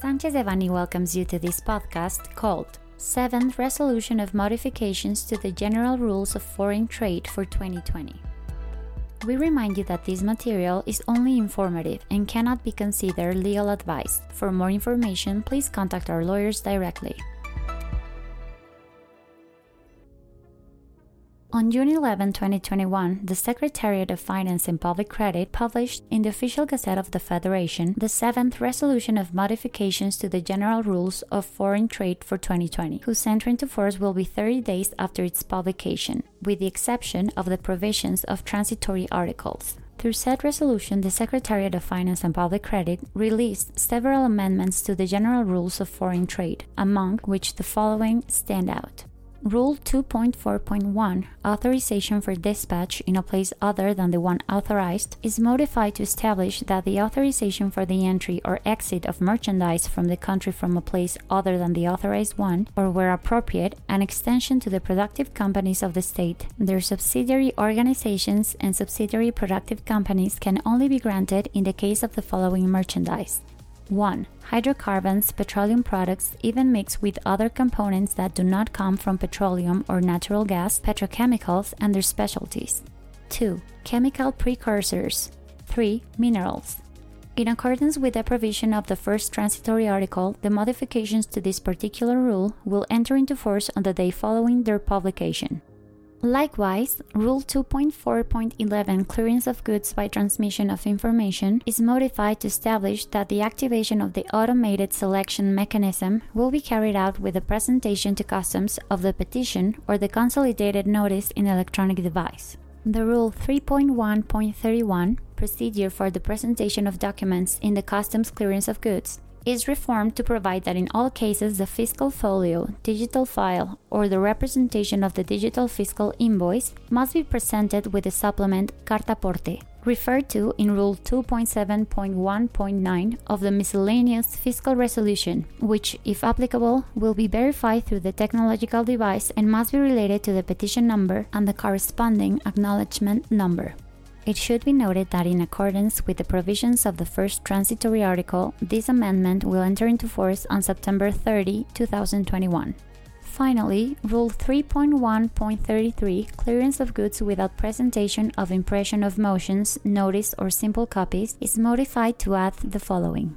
Sanchez Devanny welcomes you to this podcast called Seventh Resolution of Modifications to the General Rules of Foreign Trade for 2020. We remind you that this material is only informative and cannot be considered legal advice. For more information, please contact our lawyers directly. On June 11, 2021, the Secretariat of Finance and Public Credit published in the Official Gazette of the Federation the seventh resolution of modifications to the General Rules of Foreign Trade for 2020, whose entry into force will be 30 days after its publication, with the exception of the provisions of transitory articles. Through said resolution, the Secretariat of Finance and Public Credit released several amendments to the General Rules of Foreign Trade, among which the following stand out. Rule 2.4.1, authorization for dispatch in a place other than the one authorized, is modified to establish that the authorization for the entry or exit of merchandise from the country from a place other than the authorized one, or where appropriate, an extension to the productive companies of the state, their subsidiary organizations, and subsidiary productive companies can only be granted in the case of the following merchandise 1. Hydrocarbons, petroleum products, even mixed with other components that do not come from petroleum or natural gas, petrochemicals, and their specialties. 2. Chemical precursors. 3. Minerals. In accordance with the provision of the first transitory article, the modifications to this particular rule will enter into force on the day following their publication. Likewise, Rule 2.4.11 Clearance of Goods by Transmission of Information is modified to establish that the activation of the automated selection mechanism will be carried out with the presentation to customs of the petition or the consolidated notice in electronic device. The Rule 3.1.31 Procedure for the presentation of documents in the customs clearance of goods is reformed to provide that in all cases the fiscal folio, digital file, or the representation of the digital fiscal invoice must be presented with the supplement Carta Porte, referred to in Rule 2.7.1.9 of the Miscellaneous Fiscal Resolution, which, if applicable, will be verified through the technological device and must be related to the petition number and the corresponding acknowledgement number. It should be noted that, in accordance with the provisions of the first transitory article, this amendment will enter into force on September 30, 2021. Finally, Rule 3.1.33 Clearance of goods without presentation of impression of motions, notice, or simple copies is modified to add the following.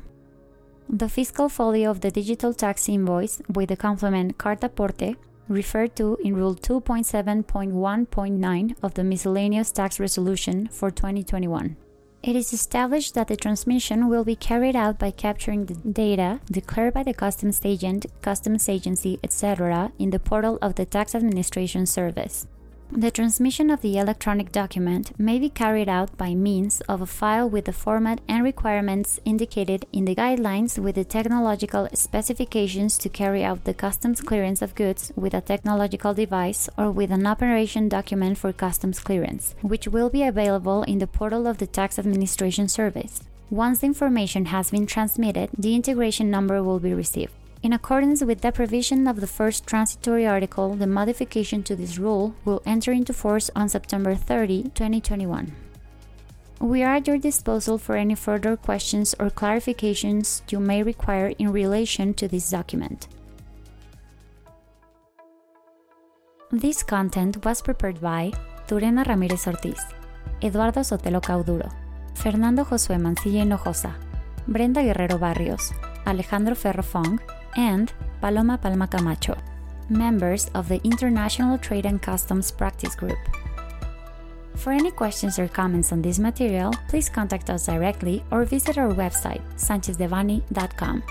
The fiscal folio of the digital tax invoice with the complement Carta Porte referred to in Rule 2.7.1.9 of the Miscellaneous Tax Resolution for 2021. It is established that the transmission will be carried out by capturing the data declared by the customs agent, customs agency, etc., in the portal of the Tax Administration Service. The transmission of the electronic document may be carried out by means of a file with the format and requirements indicated in the guidelines with the technological specifications to carry out the customs clearance of goods with a technological device or with an operation document for customs clearance, which will be available in the portal of the Tax Administration Service. Once the information has been transmitted, the integration number will be received. In accordance with the provision of the first transitory article, the modification to this rule will enter into force on September 30, 2021. We are at your disposal for any further questions or clarifications you may require in relation to this document. This content was prepared by Turena Ramírez Ortiz, Eduardo Sotelo Cauduro, Fernando Josué Mancilla Hinojosa, Brenda Guerrero Barrios, Alejandro Ferro Fong, and Paloma Palma Camacho, members of the International Trade and Customs Practice Group. For any questions or comments on this material, please contact us directly or visit our website, sanchezdevanny.com.